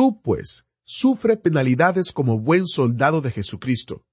Tú, pues, sufre penalidades como buen soldado de Jesucristo.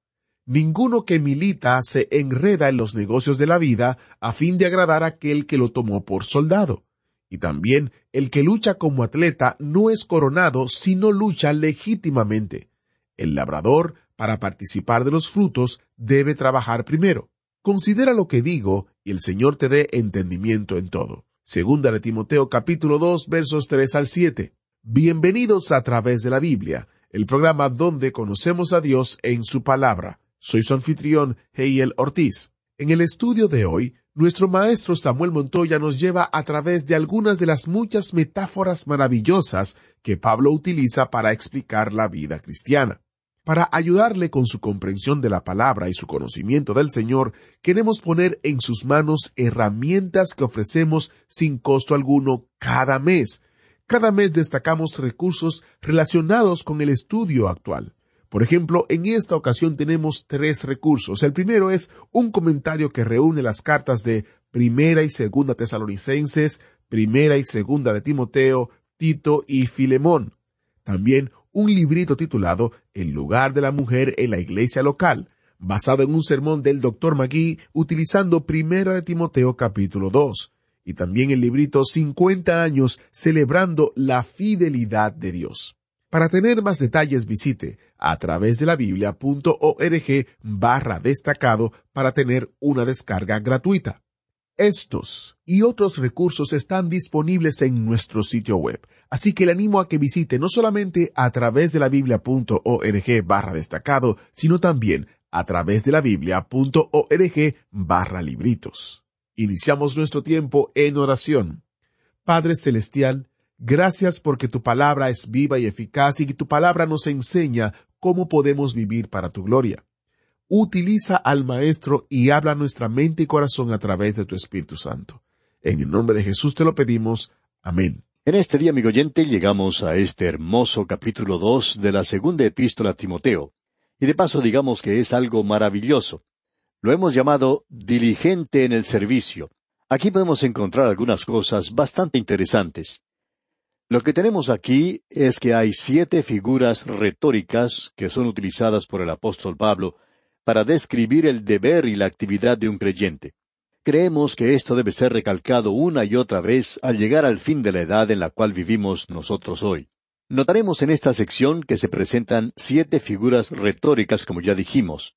Ninguno que milita se enreda en los negocios de la vida a fin de agradar a aquel que lo tomó por soldado. Y también el que lucha como atleta no es coronado si no lucha legítimamente. El labrador, para participar de los frutos, debe trabajar primero. Considera lo que digo, y el Señor te dé entendimiento en todo. Segunda de Timoteo capítulo 2 versos 3 al 7. Bienvenidos a través de la Biblia, el programa donde conocemos a Dios en su palabra. Soy su anfitrión, Heiel Ortiz. En el estudio de hoy, nuestro maestro Samuel Montoya nos lleva a través de algunas de las muchas metáforas maravillosas que Pablo utiliza para explicar la vida cristiana. Para ayudarle con su comprensión de la palabra y su conocimiento del Señor, queremos poner en sus manos herramientas que ofrecemos sin costo alguno cada mes. Cada mes destacamos recursos relacionados con el estudio actual. Por ejemplo, en esta ocasión tenemos tres recursos. El primero es un comentario que reúne las cartas de Primera y Segunda Tesalonicenses, Primera y Segunda de Timoteo, Tito y Filemón. También un librito titulado El lugar de la mujer en la iglesia local, basado en un sermón del Dr. Magui utilizando Primera de Timoteo capítulo 2, y también el librito 50 años celebrando la fidelidad de Dios. Para tener más detalles visite a través de la biblia.org barra destacado para tener una descarga gratuita. Estos y otros recursos están disponibles en nuestro sitio web, así que le animo a que visite no solamente a través de la biblia.org barra destacado, sino también a través de la biblia.org barra libritos. Iniciamos nuestro tiempo en oración. Padre Celestial, Gracias porque tu palabra es viva y eficaz y tu palabra nos enseña cómo podemos vivir para tu gloria. Utiliza al Maestro y habla nuestra mente y corazón a través de tu Espíritu Santo. En el nombre de Jesús te lo pedimos. Amén. En este día, amigo oyente, llegamos a este hermoso capítulo dos de la segunda epístola a Timoteo. Y de paso digamos que es algo maravilloso. Lo hemos llamado diligente en el servicio. Aquí podemos encontrar algunas cosas bastante interesantes. Lo que tenemos aquí es que hay siete figuras retóricas que son utilizadas por el apóstol Pablo para describir el deber y la actividad de un creyente. Creemos que esto debe ser recalcado una y otra vez al llegar al fin de la edad en la cual vivimos nosotros hoy. Notaremos en esta sección que se presentan siete figuras retóricas, como ya dijimos.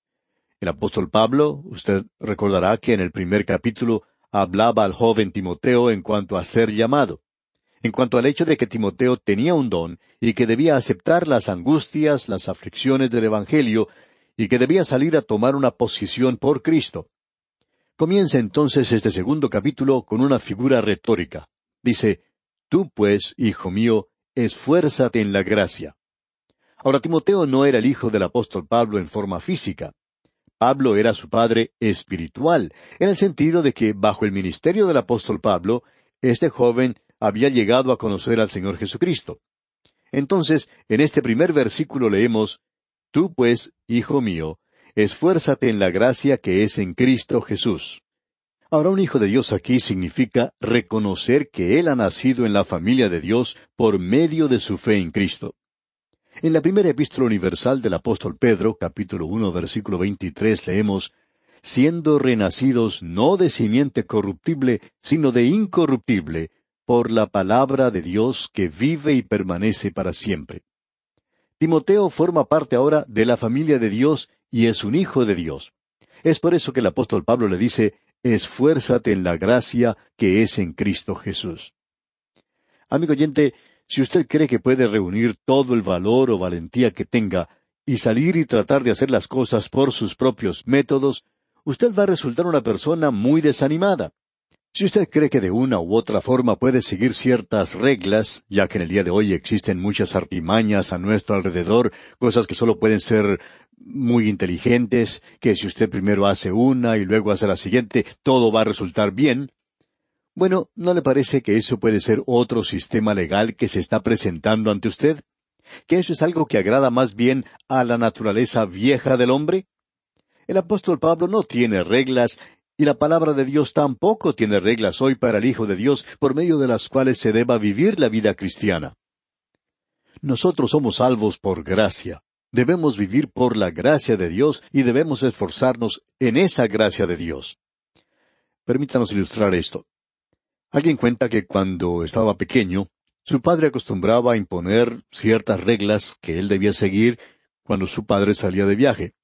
El apóstol Pablo, usted recordará que en el primer capítulo hablaba al joven Timoteo en cuanto a ser llamado en cuanto al hecho de que Timoteo tenía un don y que debía aceptar las angustias, las aflicciones del Evangelio, y que debía salir a tomar una posición por Cristo. Comienza entonces este segundo capítulo con una figura retórica. Dice, Tú pues, hijo mío, esfuérzate en la gracia. Ahora Timoteo no era el hijo del apóstol Pablo en forma física. Pablo era su padre espiritual, en el sentido de que bajo el ministerio del apóstol Pablo, este joven había llegado a conocer al Señor Jesucristo. Entonces, en este primer versículo leemos, Tú pues, hijo mío, esfuérzate en la gracia que es en Cristo Jesús. Ahora un hijo de Dios aquí significa reconocer que él ha nacido en la familia de Dios por medio de su fe en Cristo. En la primera epístola universal del apóstol Pedro, capítulo uno, versículo veintitrés, leemos siendo renacidos no de simiente corruptible, sino de incorruptible, por la palabra de Dios que vive y permanece para siempre. Timoteo forma parte ahora de la familia de Dios y es un hijo de Dios. Es por eso que el apóstol Pablo le dice, esfuérzate en la gracia que es en Cristo Jesús. Amigo oyente, si usted cree que puede reunir todo el valor o valentía que tenga y salir y tratar de hacer las cosas por sus propios métodos, usted va a resultar una persona muy desanimada. Si usted cree que de una u otra forma puede seguir ciertas reglas, ya que en el día de hoy existen muchas artimañas a nuestro alrededor, cosas que solo pueden ser muy inteligentes, que si usted primero hace una y luego hace la siguiente, todo va a resultar bien. Bueno, ¿no le parece que eso puede ser otro sistema legal que se está presentando ante usted? ¿Que eso es algo que agrada más bien a la naturaleza vieja del hombre? El apóstol Pablo no tiene reglas y la palabra de Dios tampoco tiene reglas hoy para el Hijo de Dios por medio de las cuales se deba vivir la vida cristiana. Nosotros somos salvos por gracia. Debemos vivir por la gracia de Dios y debemos esforzarnos en esa gracia de Dios. Permítanos ilustrar esto. Alguien cuenta que cuando estaba pequeño, su padre acostumbraba a imponer ciertas reglas que él debía seguir cuando su padre salía de viaje.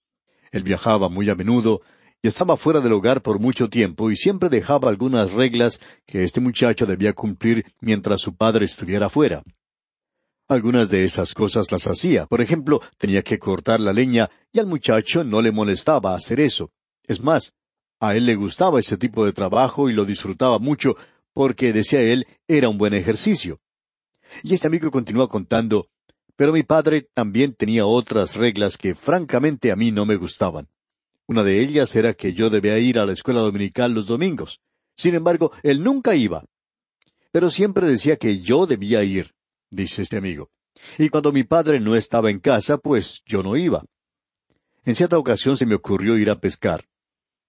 Él viajaba muy a menudo y estaba fuera del hogar por mucho tiempo y siempre dejaba algunas reglas que este muchacho debía cumplir mientras su padre estuviera fuera. Algunas de esas cosas las hacía. Por ejemplo, tenía que cortar la leña y al muchacho no le molestaba hacer eso. Es más, a él le gustaba ese tipo de trabajo y lo disfrutaba mucho porque, decía él, era un buen ejercicio. Y este amigo continúa contando, pero mi padre también tenía otras reglas que francamente a mí no me gustaban. Una de ellas era que yo debía ir a la escuela dominical los domingos. Sin embargo, él nunca iba. Pero siempre decía que yo debía ir, dice este amigo. Y cuando mi padre no estaba en casa, pues yo no iba. En cierta ocasión se me ocurrió ir a pescar.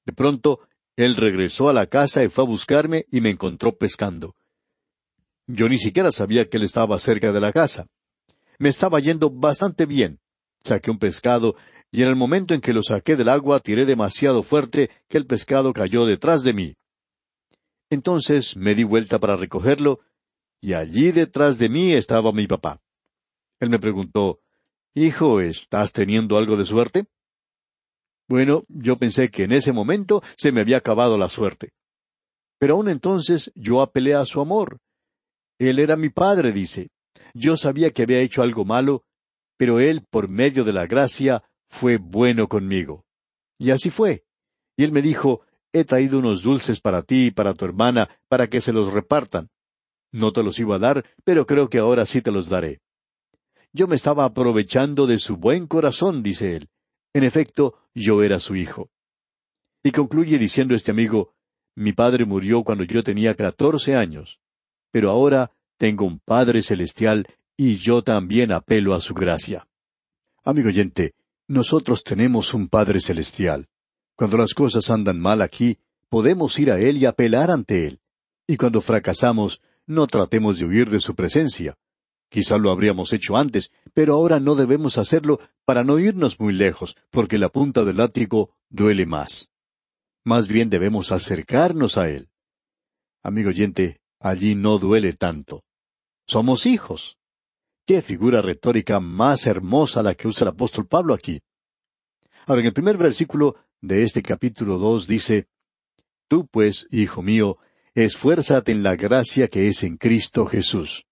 De pronto, él regresó a la casa y fue a buscarme y me encontró pescando. Yo ni siquiera sabía que él estaba cerca de la casa. Me estaba yendo bastante bien. Saqué un pescado y en el momento en que lo saqué del agua tiré demasiado fuerte que el pescado cayó detrás de mí. Entonces me di vuelta para recogerlo, y allí detrás de mí estaba mi papá. Él me preguntó, Hijo, ¿estás teniendo algo de suerte? Bueno, yo pensé que en ese momento se me había acabado la suerte. Pero aún entonces yo apelé a su amor. Él era mi padre, dice. Yo sabía que había hecho algo malo, pero él, por medio de la gracia, fue bueno conmigo. Y así fue. Y él me dijo, he traído unos dulces para ti y para tu hermana, para que se los repartan. No te los iba a dar, pero creo que ahora sí te los daré. Yo me estaba aprovechando de su buen corazón, dice él. En efecto, yo era su hijo. Y concluye diciendo este amigo, mi padre murió cuando yo tenía catorce años, pero ahora tengo un Padre celestial y yo también apelo a su gracia. Amigo oyente, nosotros tenemos un Padre Celestial. Cuando las cosas andan mal aquí, podemos ir a Él y apelar ante Él. Y cuando fracasamos, no tratemos de huir de su presencia. Quizá lo habríamos hecho antes, pero ahora no debemos hacerlo para no irnos muy lejos, porque la punta del látigo duele más. Más bien debemos acercarnos a Él. Amigo oyente, allí no duele tanto. Somos hijos. Qué figura retórica más hermosa la que usa el apóstol Pablo aquí. Ahora, en el primer versículo de este capítulo dos dice, Tú pues, hijo mío, esfuérzate en la gracia que es en Cristo Jesús.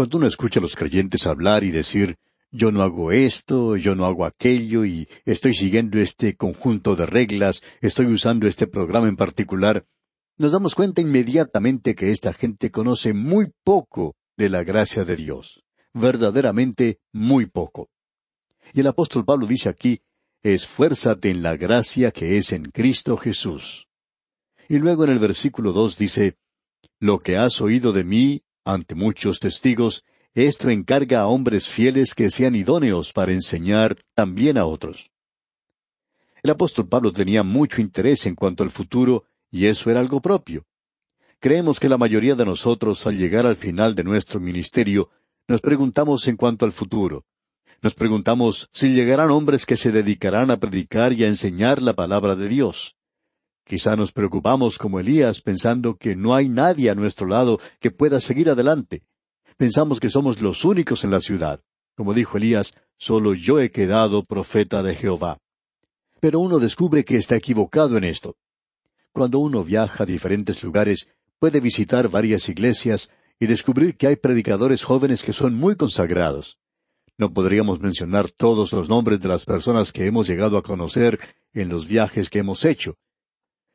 Cuando uno escucha a los creyentes hablar y decir, yo no hago esto, yo no hago aquello, y estoy siguiendo este conjunto de reglas, estoy usando este programa en particular, nos damos cuenta inmediatamente que esta gente conoce muy poco de la gracia de Dios. Verdaderamente muy poco. Y el apóstol Pablo dice aquí, esfuérzate en la gracia que es en Cristo Jesús. Y luego en el versículo dos dice, lo que has oído de mí ante muchos testigos, esto encarga a hombres fieles que sean idóneos para enseñar también a otros. El apóstol Pablo tenía mucho interés en cuanto al futuro, y eso era algo propio. Creemos que la mayoría de nosotros, al llegar al final de nuestro ministerio, nos preguntamos en cuanto al futuro. Nos preguntamos si llegarán hombres que se dedicarán a predicar y a enseñar la palabra de Dios. Quizá nos preocupamos como Elías pensando que no hay nadie a nuestro lado que pueda seguir adelante. Pensamos que somos los únicos en la ciudad. Como dijo Elías, solo yo he quedado profeta de Jehová. Pero uno descubre que está equivocado en esto. Cuando uno viaja a diferentes lugares, puede visitar varias iglesias y descubrir que hay predicadores jóvenes que son muy consagrados. No podríamos mencionar todos los nombres de las personas que hemos llegado a conocer en los viajes que hemos hecho.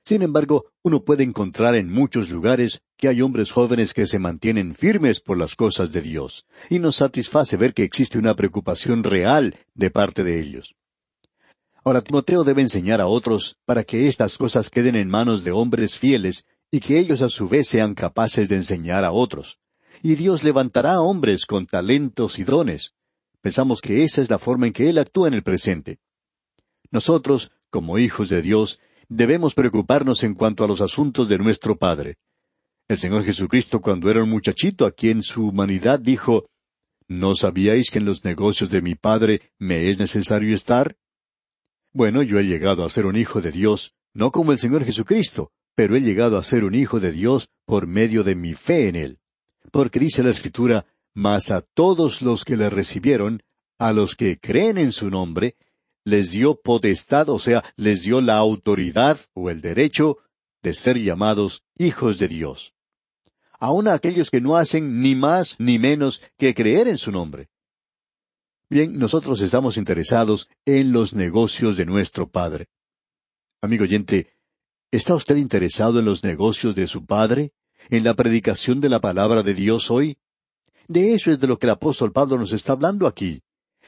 Sin embargo, uno puede encontrar en muchos lugares que hay hombres jóvenes que se mantienen firmes por las cosas de Dios, y nos satisface ver que existe una preocupación real de parte de ellos. Ahora Timoteo debe enseñar a otros para que estas cosas queden en manos de hombres fieles y que ellos a su vez sean capaces de enseñar a otros. Y Dios levantará a hombres con talentos y dones. Pensamos que esa es la forma en que Él actúa en el presente. Nosotros, como hijos de Dios, debemos preocuparnos en cuanto a los asuntos de nuestro Padre. El Señor Jesucristo cuando era un muchachito aquí en su humanidad dijo, ¿No sabíais que en los negocios de mi Padre me es necesario estar? Bueno, yo he llegado a ser un hijo de Dios, no como el Señor Jesucristo, pero he llegado a ser un hijo de Dios por medio de mi fe en Él. Porque dice la Escritura, mas a todos los que le recibieron, a los que creen en su nombre, les dio potestad, o sea, les dio la autoridad o el derecho de ser llamados hijos de Dios. Aun a aquellos que no hacen ni más ni menos que creer en su nombre. Bien, nosotros estamos interesados en los negocios de nuestro Padre. Amigo oyente, ¿está usted interesado en los negocios de su Padre? ¿En la predicación de la palabra de Dios hoy? De eso es de lo que el apóstol Pablo nos está hablando aquí.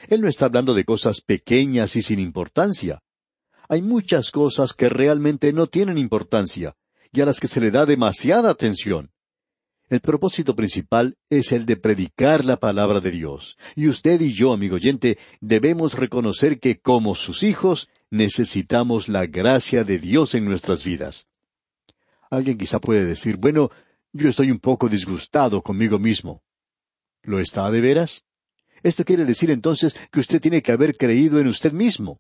Él no está hablando de cosas pequeñas y sin importancia. Hay muchas cosas que realmente no tienen importancia y a las que se le da demasiada atención. El propósito principal es el de predicar la palabra de Dios. Y usted y yo, amigo oyente, debemos reconocer que como sus hijos necesitamos la gracia de Dios en nuestras vidas. Alguien quizá puede decir, bueno, yo estoy un poco disgustado conmigo mismo. ¿Lo está de veras? Esto quiere decir entonces que usted tiene que haber creído en usted mismo.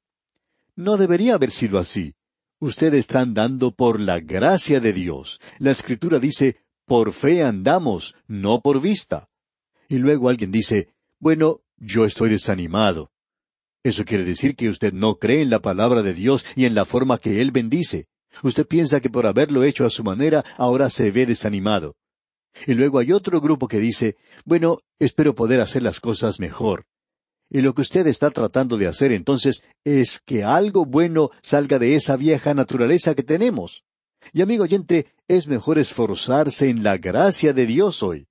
No debería haber sido así. Usted está andando por la gracia de Dios. La Escritura dice, por fe andamos, no por vista. Y luego alguien dice, bueno, yo estoy desanimado. Eso quiere decir que usted no cree en la palabra de Dios y en la forma que Él bendice. Usted piensa que por haberlo hecho a su manera ahora se ve desanimado. Y luego hay otro grupo que dice, bueno, espero poder hacer las cosas mejor. Y lo que usted está tratando de hacer entonces es que algo bueno salga de esa vieja naturaleza que tenemos. Y amigo oyente, es mejor esforzarse en la gracia de Dios hoy.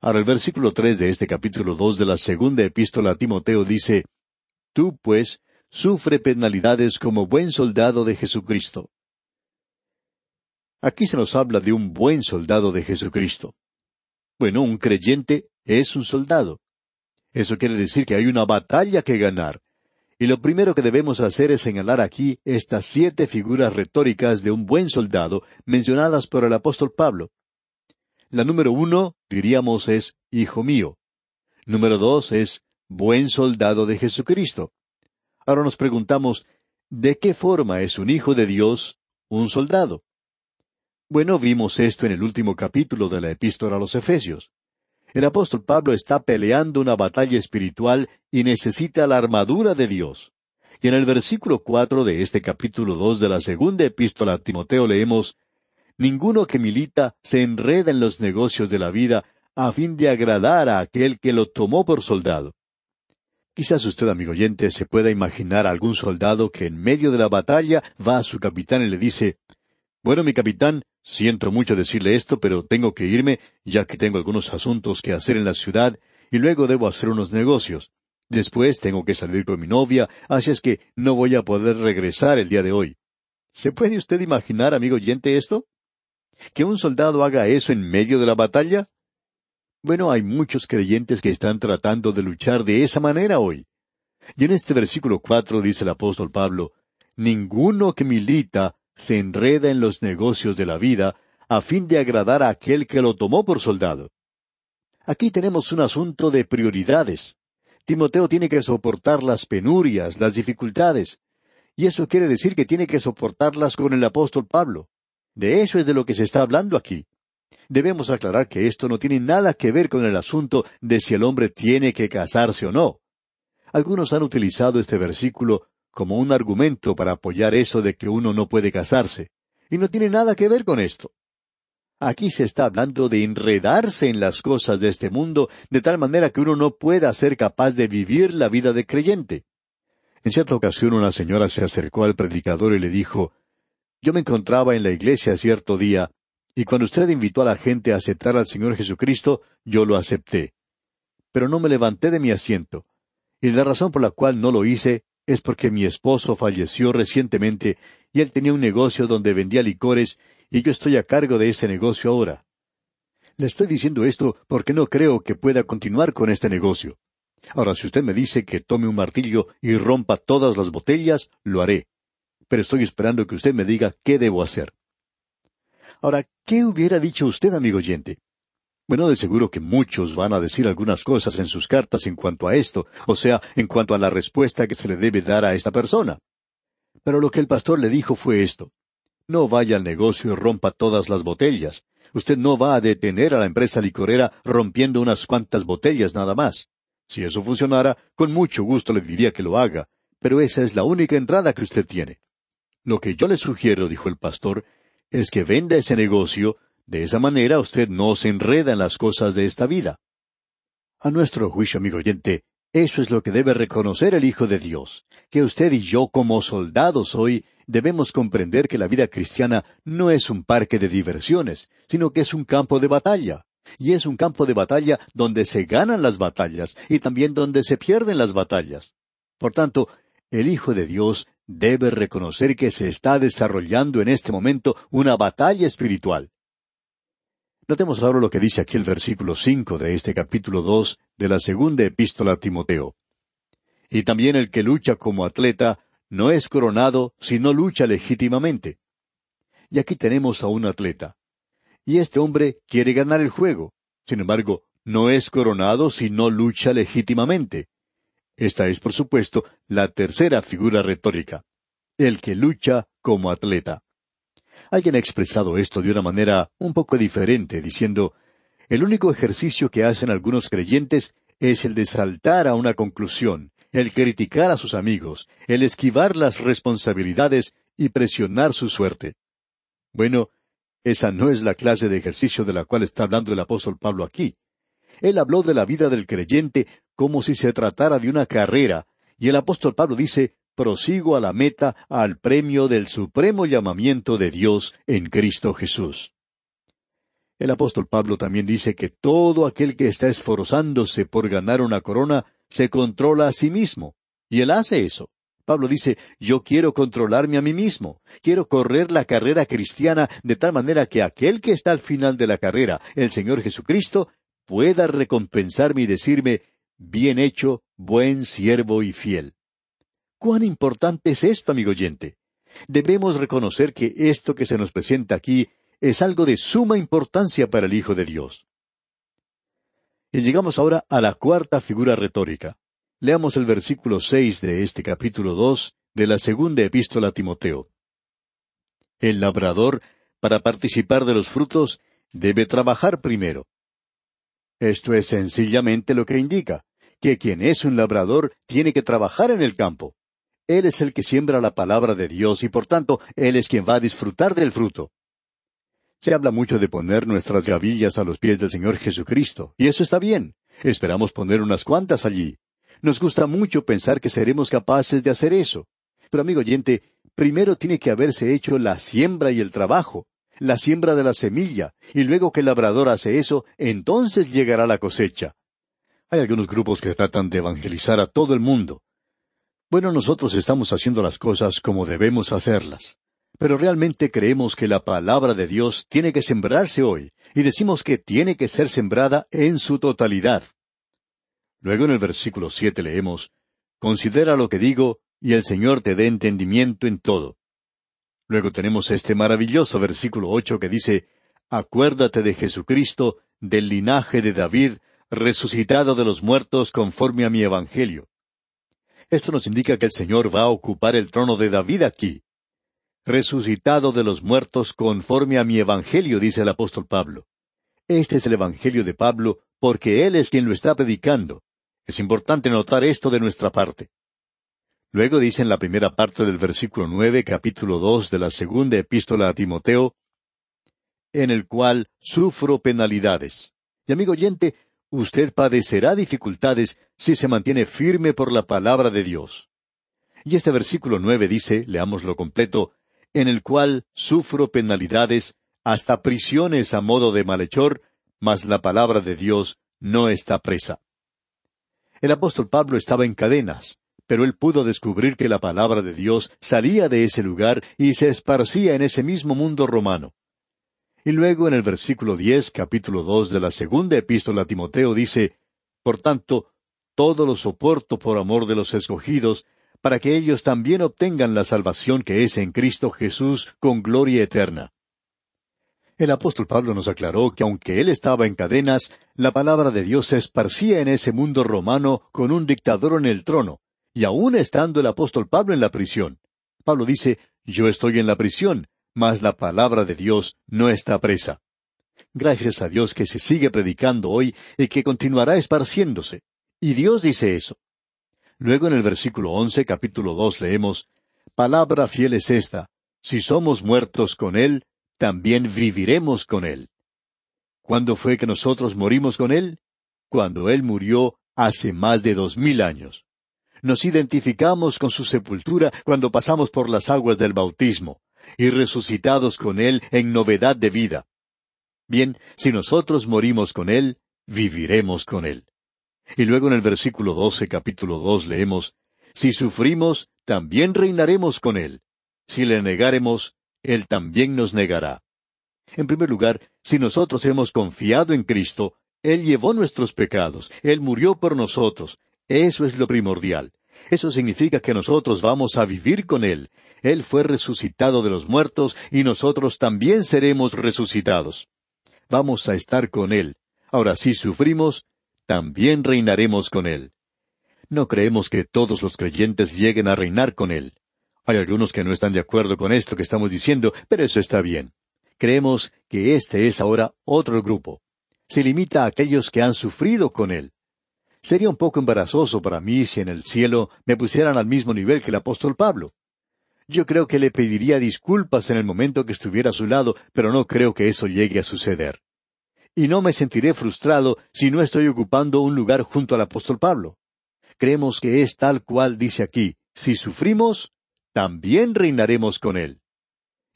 Ahora el versículo tres de este capítulo dos de la segunda epístola a Timoteo dice, Tú, pues, sufre penalidades como buen soldado de Jesucristo. Aquí se nos habla de un buen soldado de Jesucristo. Bueno, un creyente es un soldado. Eso quiere decir que hay una batalla que ganar. Y lo primero que debemos hacer es señalar aquí estas siete figuras retóricas de un buen soldado mencionadas por el apóstol Pablo. La número uno, diríamos, es Hijo mío. Número dos es Buen soldado de Jesucristo. Ahora nos preguntamos, ¿de qué forma es un hijo de Dios un soldado? Bueno, vimos esto en el último capítulo de la epístola a los Efesios. El apóstol Pablo está peleando una batalla espiritual y necesita la armadura de Dios. Y en el versículo cuatro de este capítulo dos de la segunda epístola a Timoteo leemos Ninguno que milita se enreda en los negocios de la vida a fin de agradar a aquel que lo tomó por soldado. Quizás usted, amigo oyente, se pueda imaginar a algún soldado que en medio de la batalla va a su capitán y le dice Bueno, mi capitán, Siento mucho decirle esto, pero tengo que irme, ya que tengo algunos asuntos que hacer en la ciudad, y luego debo hacer unos negocios. Después tengo que salir con mi novia, así es que no voy a poder regresar el día de hoy. ¿Se puede usted imaginar, amigo oyente, esto? ¿Que un soldado haga eso en medio de la batalla? Bueno, hay muchos creyentes que están tratando de luchar de esa manera hoy. Y en este versículo cuatro dice el apóstol Pablo, Ninguno que milita se enreda en los negocios de la vida a fin de agradar a aquel que lo tomó por soldado. Aquí tenemos un asunto de prioridades. Timoteo tiene que soportar las penurias, las dificultades, y eso quiere decir que tiene que soportarlas con el apóstol Pablo. De eso es de lo que se está hablando aquí. Debemos aclarar que esto no tiene nada que ver con el asunto de si el hombre tiene que casarse o no. Algunos han utilizado este versículo como un argumento para apoyar eso de que uno no puede casarse. Y no tiene nada que ver con esto. Aquí se está hablando de enredarse en las cosas de este mundo de tal manera que uno no pueda ser capaz de vivir la vida de creyente. En cierta ocasión una señora se acercó al predicador y le dijo, Yo me encontraba en la iglesia cierto día, y cuando usted invitó a la gente a aceptar al Señor Jesucristo, yo lo acepté. Pero no me levanté de mi asiento. Y la razón por la cual no lo hice es porque mi esposo falleció recientemente y él tenía un negocio donde vendía licores y yo estoy a cargo de ese negocio ahora. Le estoy diciendo esto porque no creo que pueda continuar con este negocio. Ahora, si usted me dice que tome un martillo y rompa todas las botellas, lo haré. Pero estoy esperando que usted me diga qué debo hacer. Ahora, ¿qué hubiera dicho usted, amigo oyente? Bueno, de seguro que muchos van a decir algunas cosas en sus cartas en cuanto a esto, o sea, en cuanto a la respuesta que se le debe dar a esta persona. Pero lo que el pastor le dijo fue esto. No vaya al negocio y rompa todas las botellas. Usted no va a detener a la empresa licorera rompiendo unas cuantas botellas nada más. Si eso funcionara, con mucho gusto le diría que lo haga, pero esa es la única entrada que usted tiene. Lo que yo le sugiero, dijo el pastor, es que venda ese negocio de esa manera usted no se enreda en las cosas de esta vida. A nuestro juicio, amigo oyente, eso es lo que debe reconocer el Hijo de Dios, que usted y yo como soldados hoy debemos comprender que la vida cristiana no es un parque de diversiones, sino que es un campo de batalla. Y es un campo de batalla donde se ganan las batallas y también donde se pierden las batallas. Por tanto, el Hijo de Dios debe reconocer que se está desarrollando en este momento una batalla espiritual. Notemos ahora lo que dice aquí el versículo cinco de este capítulo dos de la segunda epístola a Timoteo. Y también el que lucha como atleta no es coronado si no lucha legítimamente. Y aquí tenemos a un atleta. Y este hombre quiere ganar el juego. Sin embargo, no es coronado si no lucha legítimamente. Esta es, por supuesto, la tercera figura retórica. El que lucha como atleta. Alguien ha expresado esto de una manera un poco diferente, diciendo, el único ejercicio que hacen algunos creyentes es el de saltar a una conclusión, el criticar a sus amigos, el esquivar las responsabilidades y presionar su suerte. Bueno, esa no es la clase de ejercicio de la cual está hablando el apóstol Pablo aquí. Él habló de la vida del creyente como si se tratara de una carrera, y el apóstol Pablo dice, prosigo a la meta, al premio del supremo llamamiento de Dios en Cristo Jesús. El apóstol Pablo también dice que todo aquel que está esforzándose por ganar una corona se controla a sí mismo. Y él hace eso. Pablo dice, yo quiero controlarme a mí mismo, quiero correr la carrera cristiana de tal manera que aquel que está al final de la carrera, el Señor Jesucristo, pueda recompensarme y decirme, bien hecho, buen siervo y fiel. ¿Cuán importante es esto, amigo oyente? Debemos reconocer que esto que se nos presenta aquí es algo de suma importancia para el Hijo de Dios. Y llegamos ahora a la cuarta figura retórica. Leamos el versículo seis de este capítulo dos de la segunda epístola a Timoteo. El labrador, para participar de los frutos, debe trabajar primero. Esto es sencillamente lo que indica, que quien es un labrador tiene que trabajar en el campo. Él es el que siembra la palabra de Dios y por tanto Él es quien va a disfrutar del fruto. Se habla mucho de poner nuestras gavillas a los pies del Señor Jesucristo, y eso está bien. Esperamos poner unas cuantas allí. Nos gusta mucho pensar que seremos capaces de hacer eso. Pero amigo oyente, primero tiene que haberse hecho la siembra y el trabajo, la siembra de la semilla, y luego que el labrador hace eso, entonces llegará la cosecha. Hay algunos grupos que tratan de evangelizar a todo el mundo, bueno, nosotros estamos haciendo las cosas como debemos hacerlas. Pero realmente creemos que la palabra de Dios tiene que sembrarse hoy, y decimos que tiene que ser sembrada en su totalidad. Luego en el versículo siete leemos, Considera lo que digo, y el Señor te dé entendimiento en todo. Luego tenemos este maravilloso versículo ocho que dice, Acuérdate de Jesucristo, del linaje de David, resucitado de los muertos conforme a mi Evangelio. Esto nos indica que el Señor va a ocupar el trono de David aquí. Resucitado de los muertos conforme a mi Evangelio, dice el apóstol Pablo. Este es el Evangelio de Pablo porque Él es quien lo está predicando. Es importante notar esto de nuestra parte. Luego dice en la primera parte del versículo nueve, capítulo dos de la segunda epístola a Timoteo, en el cual sufro penalidades. Y amigo oyente, usted padecerá dificultades si se mantiene firme por la palabra de Dios. Y este versículo nueve dice, leámoslo completo, en el cual sufro penalidades, hasta prisiones a modo de malhechor, mas la palabra de Dios no está presa. El apóstol Pablo estaba en cadenas, pero él pudo descubrir que la palabra de Dios salía de ese lugar y se esparcía en ese mismo mundo romano. Y luego en el versículo diez, capítulo dos de la segunda epístola a Timoteo dice, Por tanto, todo lo soporto por amor de los escogidos, para que ellos también obtengan la salvación que es en Cristo Jesús con gloria eterna. El apóstol Pablo nos aclaró que aunque él estaba en cadenas, la palabra de Dios se esparcía en ese mundo romano con un dictador en el trono, y aún estando el apóstol Pablo en la prisión. Pablo dice, Yo estoy en la prisión, mas la palabra de Dios no está presa. Gracias a Dios que se sigue predicando hoy y que continuará esparciéndose. Y Dios dice eso. Luego en el versículo once, capítulo dos, leemos, Palabra fiel es esta, si somos muertos con Él, también viviremos con Él. ¿Cuándo fue que nosotros morimos con Él? Cuando Él murió hace más de dos mil años. Nos identificamos con su sepultura cuando pasamos por las aguas del bautismo, y resucitados con Él en novedad de vida. Bien, si nosotros morimos con Él, viviremos con Él. Y luego en el versículo doce, capítulo dos, leemos, Si sufrimos, también reinaremos con Él. Si le negaremos, Él también nos negará. En primer lugar, si nosotros hemos confiado en Cristo, Él llevó nuestros pecados, Él murió por nosotros. Eso es lo primordial. Eso significa que nosotros vamos a vivir con Él. Él fue resucitado de los muertos y nosotros también seremos resucitados. Vamos a estar con Él. Ahora, si sufrimos, también reinaremos con Él. No creemos que todos los creyentes lleguen a reinar con Él. Hay algunos que no están de acuerdo con esto que estamos diciendo, pero eso está bien. Creemos que este es ahora otro grupo. Se limita a aquellos que han sufrido con Él. Sería un poco embarazoso para mí si en el cielo me pusieran al mismo nivel que el apóstol Pablo. Yo creo que le pediría disculpas en el momento que estuviera a su lado, pero no creo que eso llegue a suceder y no me sentiré frustrado si no estoy ocupando un lugar junto al apóstol Pablo. Creemos que es tal cual dice aquí, si sufrimos, también reinaremos con él.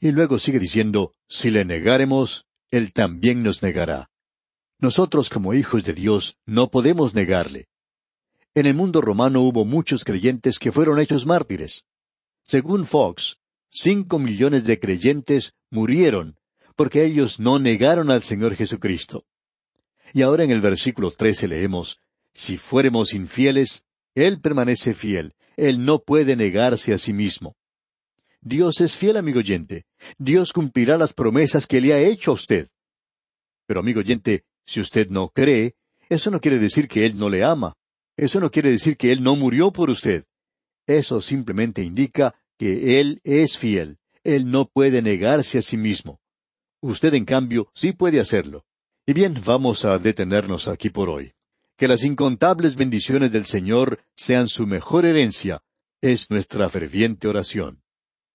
Y luego sigue diciendo, si le negaremos, él también nos negará. Nosotros como hijos de Dios no podemos negarle. En el mundo romano hubo muchos creyentes que fueron hechos mártires. Según Fox, cinco millones de creyentes murieron porque ellos no negaron al Señor Jesucristo. Y ahora en el versículo trece leemos, Si fuéremos infieles, Él permanece fiel, Él no puede negarse a sí mismo. Dios es fiel, amigo oyente. Dios cumplirá las promesas que le ha hecho a usted. Pero, amigo oyente, si usted no cree, eso no quiere decir que Él no le ama. Eso no quiere decir que Él no murió por usted. Eso simplemente indica que Él es fiel. Él no puede negarse a sí mismo. Usted, en cambio, sí puede hacerlo. Y bien, vamos a detenernos aquí por hoy. Que las incontables bendiciones del Señor sean su mejor herencia, es nuestra ferviente oración.